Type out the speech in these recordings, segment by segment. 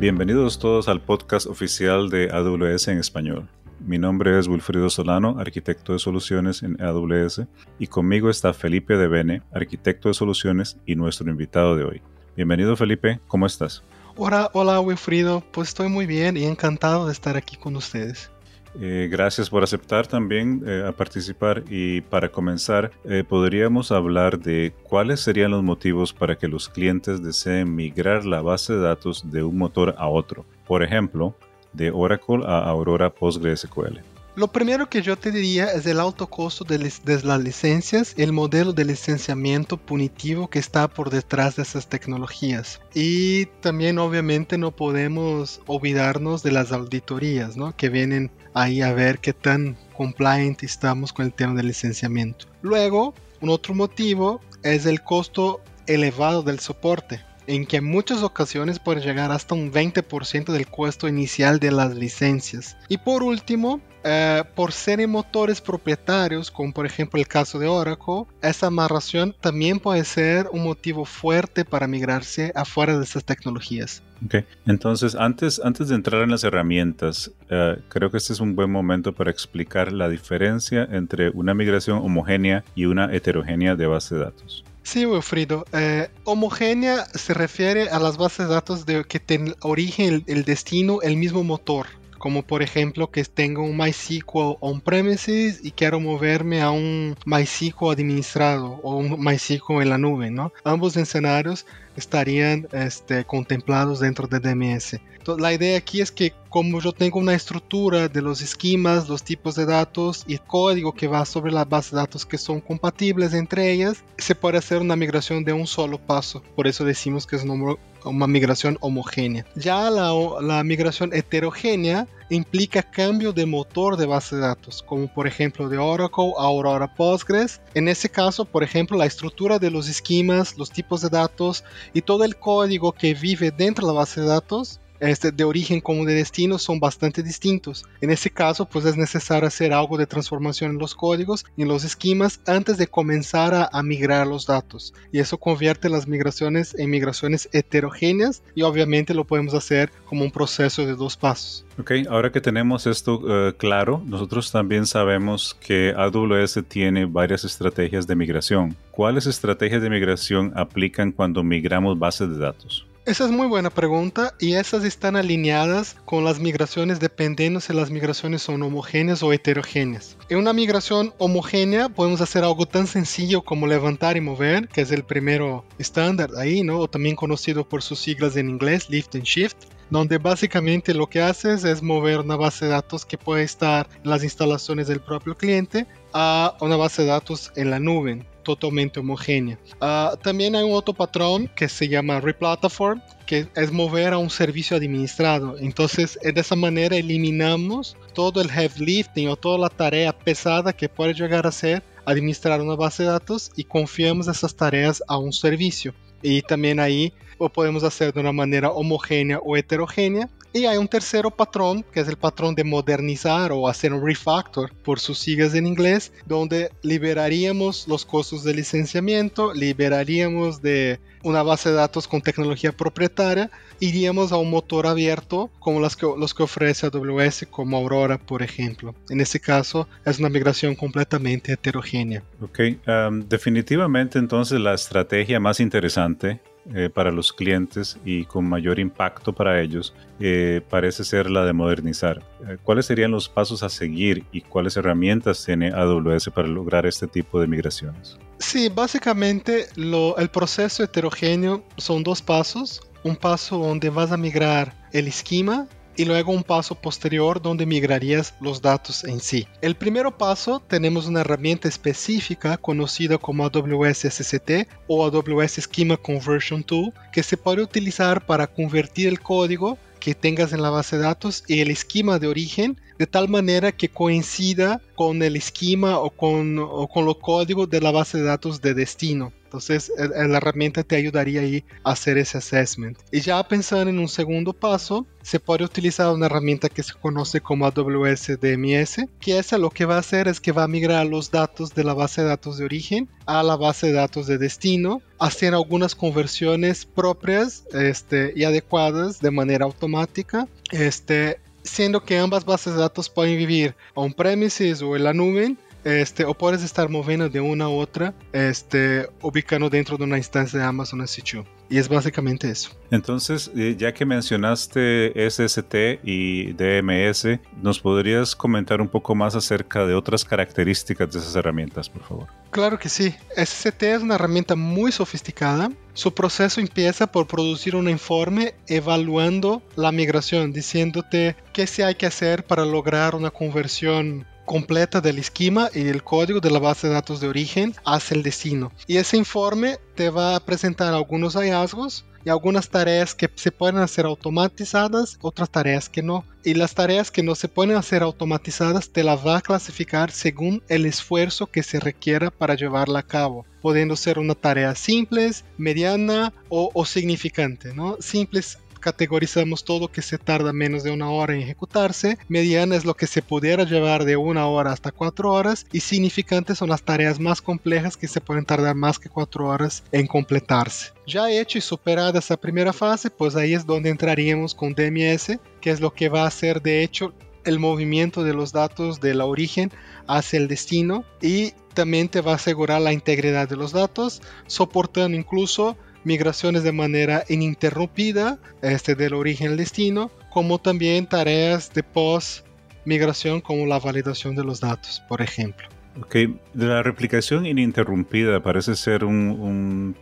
Bienvenidos todos al podcast oficial de AWS en español. Mi nombre es Wilfrido Solano, arquitecto de soluciones en AWS, y conmigo está Felipe de Bene, arquitecto de soluciones y nuestro invitado de hoy. Bienvenido Felipe, ¿cómo estás? Hola, hola Wilfrido, pues estoy muy bien y encantado de estar aquí con ustedes. Eh, gracias por aceptar también eh, a participar y para comenzar eh, podríamos hablar de cuáles serían los motivos para que los clientes deseen migrar la base de datos de un motor a otro, por ejemplo, de Oracle a Aurora PostgreSQL. Lo primero que yo te diría es el alto costo de, las licencias, el modelo de licenciamiento punitivo que está por detrás de esas tecnologías. Y también obviamente no podemos olvidarnos de las auditorías, ¿no? Que vienen ahí a ver qué tan compliant estamos con el tema del licenciamiento. Luego, un otro motivo es el costo elevado del soporte en que en muchas ocasiones puede llegar hasta un 20% del costo inicial de las licencias. Y por último, eh, por ser motores propietarios, como por ejemplo el caso de Oracle, esa amarración también puede ser un motivo fuerte para migrarse afuera de estas tecnologías. Ok, entonces antes, antes de entrar en las herramientas, eh, creo que este es un buen momento para explicar la diferencia entre una migración homogénea y una heterogénea de base de datos. Sí, Wilfrido. Eh, homogénea se refiere a las bases de datos de que tienen origen, el, destino, el mismo motor. Como por ejemplo que tengo un MySQL on-premises y quiero moverme a un MySQL administrado o un MySQL en la nube, ¿no? Ambos escenarios estarían este, contemplados dentro de DMS. Entonces, la idea aquí es que como yo tengo una estructura de los esquemas, los tipos de datos y código que va sobre la base de datos que son compatibles entre ellas, se puede hacer una migración de un solo paso. Por eso decimos que es una migración homogénea. Ya la migración heterogénea implica cambio de motor de base de datos, como por ejemplo de Oracle a Aurora Postgres. En ese caso, por ejemplo, la estructura de los esquemas, los tipos de datos y todo el código que vive dentro de la base de datos este, de origen como de destino son bastante distintos. En ese caso, pues es necesario hacer algo de transformación en los códigos y en los esquemas antes de comenzar a, migrar los datos. Y eso convierte las migraciones en migraciones heterogéneas y obviamente lo podemos hacer como un proceso de dos pasos. Ok, ahora que tenemos esto uh, claro, nosotros también sabemos que AWS tiene varias estrategias de migración. ¿Cuáles estrategias de migración aplican cuando migramos bases de datos? Esa es muy buena pregunta y esas están alineadas con las migraciones dependiendo si las migraciones son homogéneas o heterogéneas. En una migración homogénea podemos hacer algo tan sencillo como levantar y mover, que es el primero estándar ahí, ¿no? O también conocido por sus siglas en inglés, lift and shift donde básicamente lo que haces es mover una base de datos que puede estar en las instalaciones del propio cliente a una base de datos en la nube totalmente homogénea. Uh, también hay un otro patrón que se llama replatform, que es mover a un servicio administrado. Entonces, de esa manera eliminamos todo el heavy lifting o toda la tarea pesada que puede llegar a ser administrar una base de datos y confiamos esas tareas a un servicio. Y también ahí lo podemos hacer de una manera homogénea o heterogénea y hay un tercero patrón, que es el patrón de modernizar o hacer un refactor por sus siglas en inglés, donde liberaríamos los costos de licenciamiento, liberaríamos de una base de datos con tecnología propietaria, iríamos a un motor abierto como los que, los que ofrece AWS, como Aurora, por ejemplo. En este caso, es una migración completamente heterogénea. Ok, um, definitivamente entonces la estrategia más interesante eh, para los clientes y con mayor impacto para ellos eh, parece ser la de modernizar. Eh, ¿Cuáles serían los pasos a seguir y cuáles herramientas tiene AWS para lograr este tipo de migraciones? Sí, básicamente el proceso heterogéneo son dos pasos. Un paso donde vas a migrar el esquema y luego un paso posterior donde migrarías los datos en sí. El primer paso tenemos una herramienta específica conocida como AWS SCT o AWS Schema Conversion Tool que se puede utilizar para convertir el código que tengas en la base de datos y el esquema de origen de tal manera que coincida con el esquema o con, o con lo código de la base de datos de destino. Entonces, eh, eh, la herramienta te ayudaría ahí a hacer ese assessment. Y ya pensando en un segundo paso, se puede utilizar una herramienta que se conoce como AWS DMS, que esa lo que va a hacer es que va a migrar los datos de la base de datos de origen a la base de datos de destino, hacer algunas conversiones propias este, y adecuadas de manera automática. Este, siendo que ambas bases de datos pueden vivir on-premises o en la nube, este, o puedes estar moviendo de una a otra, este, ubicando dentro de una instancia de Amazon S2. Y es básicamente eso. Entonces, eh, ya que mencionaste SST y DMS, ¿nos podrías comentar un poco más acerca de otras características de esas herramientas, por favor? Claro que sí. SST es una herramienta muy sofisticada. Su proceso empieza por producir un informe evaluando la migración, diciéndote qué se hay que hacer para lograr una conversión completa del esquema y el código de la base de datos de origen hacia el destino. Y ese informe te va a presentar algunos hallazgos y algunas tareas que se pueden hacer automatizadas, otras tareas que no. Y las tareas que no se pueden hacer automatizadas te las va a clasificar según el esfuerzo que se requiera para llevarla a cabo, pudiendo ser una tarea simple, mediana o, o significante. ¿no? Simples categorizamos todo que se tarda menos de una hora en ejecutarse, mediana es lo que se pudiera llevar de una hora hasta cuatro horas y significantes son las tareas más complejas que se pueden tardar más que cuatro horas en completarse. Ya hecho y superada esa primera fase, pues ahí es donde entraríamos con DMS, que es lo que va a hacer de hecho el movimiento de los datos de la origen hacia el destino y también te va a asegurar la integridad de los datos, soportando incluso migraciones de manera ininterrumpida este, del origen al destino, como también tareas de post migración como la validación de los datos, por ejemplo. Ok, la replicación ininterrumpida parece ser un,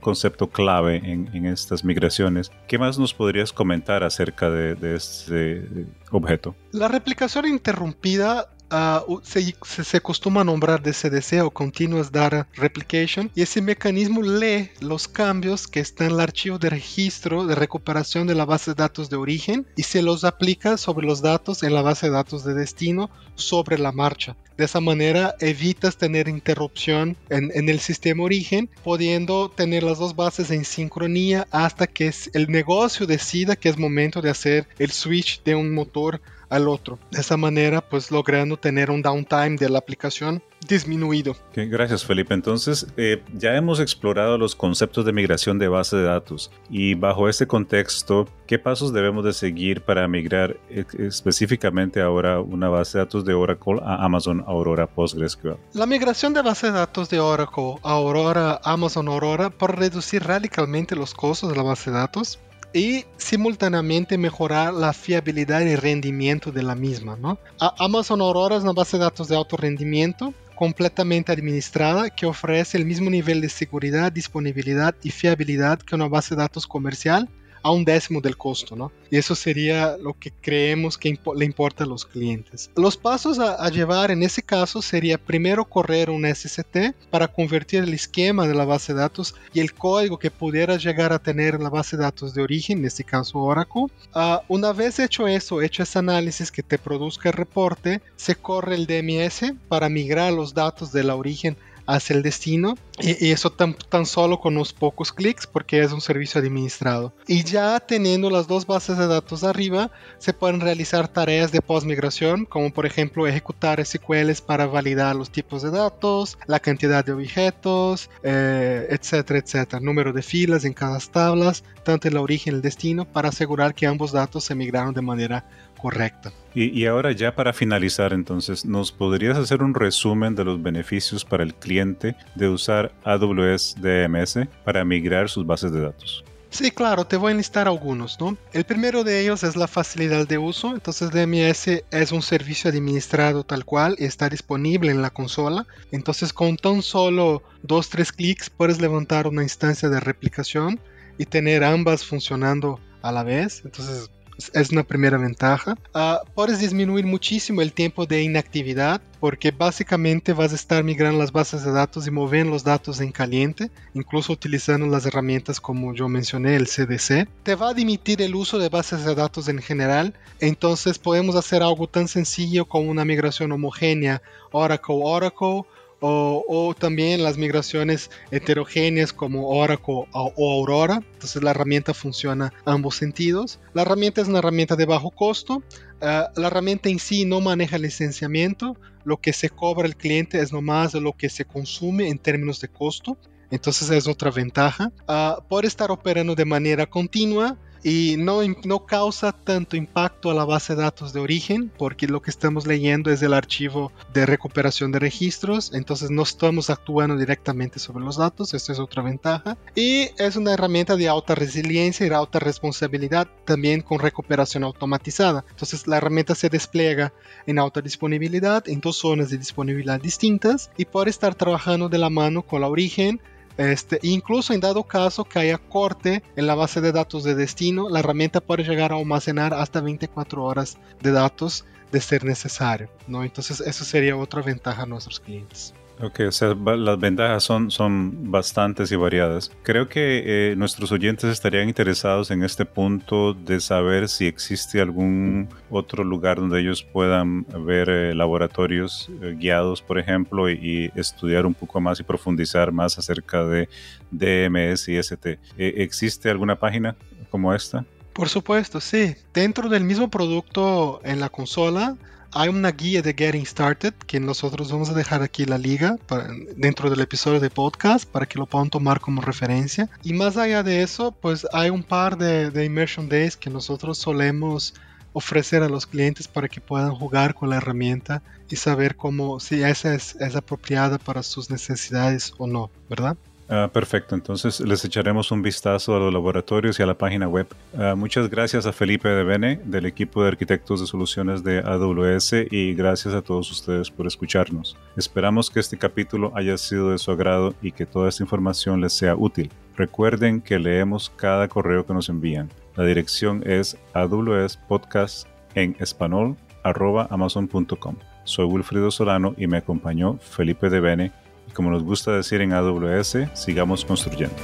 concepto clave en, estas migraciones. ¿Qué más nos podrías comentar acerca de, de este objeto? La replicación interrumpida se, se, acostuma a nombrar de CDC o Continuous Data Replication y ese mecanismo lee los cambios que están en el archivo de registro de recuperación de la base de datos de origen y se los aplica sobre los datos en la base de datos de destino sobre la marcha. De esa manera evitas tener interrupción en, el sistema origen, pudiendo tener las dos bases en sincronía hasta que el negocio decida que es momento de hacer el switch de un motor al otro. De esa manera, pues logrando tener un downtime de la aplicación disminuido. gracias Felipe. Entonces, eh, ya hemos explorado los conceptos de migración de base de datos y bajo este contexto, ¿qué pasos debemos de seguir para migrar específicamente ahora una base de datos de Oracle a Amazon Aurora PostgreSQL? La migración de base de datos de Oracle a Aurora, Amazon Aurora, por reducir radicalmente los costos de la base de datos, y simultáneamente mejorar la fiabilidad y rendimiento de la misma. ¿no? Amazon Aurora es una base de datos de alto rendimiento completamente administrada que ofrece el mismo nivel de seguridad, disponibilidad y fiabilidad que una base de datos comercial a un décimo del costo, ¿no? Y eso sería lo que creemos que le importa a los clientes. Los pasos a, llevar en ese caso sería primero correr un SST para convertir el esquema de la base de datos y el código que pudiera llegar a tener en la base de datos de origen, en este caso Oracle. Uh, una vez hecho eso, hecho ese análisis que te produzca el reporte, se corre el DMS para migrar los datos de la origen hacia el destino y, eso tan, tan, solo con unos pocos clics porque es un servicio administrado. Y ya teniendo las dos bases de datos arriba, se pueden realizar tareas de post-migración, como por ejemplo ejecutar SQLs para validar los tipos de datos, la cantidad de objetos, eh, etcétera, etcétera, número de filas en cada tablas, tanto el origen y el destino, para asegurar que ambos datos se migraron de manera correcta. Y, ahora ya para finalizar, entonces, ¿nos podrías hacer un resumen de los beneficios para el cliente de usar AWS DMS para migrar sus bases de datos? Sí, claro, te voy a enlistar algunos, ¿no? El primero de ellos es la facilidad de uso, entonces DMS es un servicio administrado tal cual y está disponible en la consola, entonces con tan solo dos, tres clics puedes levantar una instancia de replicación y tener ambas funcionando a la vez, entonces es una primera ventaja. Uh, puedes disminuir muchísimo el tiempo de inactividad porque básicamente vas a estar migrando las bases de datos y moviendo los datos en caliente, incluso utilizando las herramientas como yo mencioné, el CDC. Te va a dimitir el uso de bases de datos en general, entonces podemos hacer algo tan sencillo como una migración homogénea Oracle-Oracle o también las migraciones heterogéneas como Oracle o, Aurora. Entonces la herramienta funciona a ambos sentidos. La herramienta es una herramienta de bajo costo. Ah, la herramienta en sí no maneja licenciamiento. Lo que se cobra el cliente es nomás lo que se consume en términos de costo. Entonces es otra ventaja. Uh, por estar operando de manera continua, y no, no causa tanto impacto a la base de datos de origen porque lo que estamos leyendo es el archivo de recuperación de registros, entonces no estamos actuando directamente sobre los datos, esta es otra ventaja. Y es una herramienta de alta resiliencia y alta responsabilidad también con recuperación automatizada. Entonces la herramienta se despliega en alta disponibilidad en dos zonas de disponibilidad distintas y por estar trabajando de la mano con la origen, este, incluso en dado caso que haya corte en la base de datos de destino, la herramienta puede llegar a almacenar hasta 24 horas de datos de ser necesario. ¿no? Entonces eso sería otra ventaja a nuestros clientes. Ok, o sea, las ventajas son, son bastantes y variadas. Creo que eh, nuestros oyentes estarían interesados en este punto de saber si existe algún otro lugar donde ellos puedan ver eh, laboratorios eh, guiados, por ejemplo, y, estudiar un poco más y profundizar más acerca de DMS y ST. ¿Existe alguna página como esta? Por supuesto, sí. Dentro del mismo producto en la consola hay una guía de Getting Started que nosotros vamos a dejar aquí la liga dentro del episodio de podcast para que lo puedan tomar como referencia. Y más allá de eso, pues hay un par de, de Immersion Days que nosotros solemos ofrecer a los clientes para que puedan jugar con la herramienta y saber cómo si esa es, es apropiada para sus necesidades o no, ¿verdad? Ah, perfecto, entonces les echaremos un vistazo a los laboratorios y a la página web. Ah, muchas gracias a Felipe de Bene del equipo de arquitectos de soluciones de AWS y gracias a todos ustedes por escucharnos. Esperamos que este capítulo haya sido de su agrado y que toda esta información les sea útil. Recuerden que leemos cada correo que nos envían. La dirección es podcast en español amazon.com. Soy Wilfrido Solano y me acompañó Felipe de Bene como nos gusta decir en AWS, sigamos construyendo.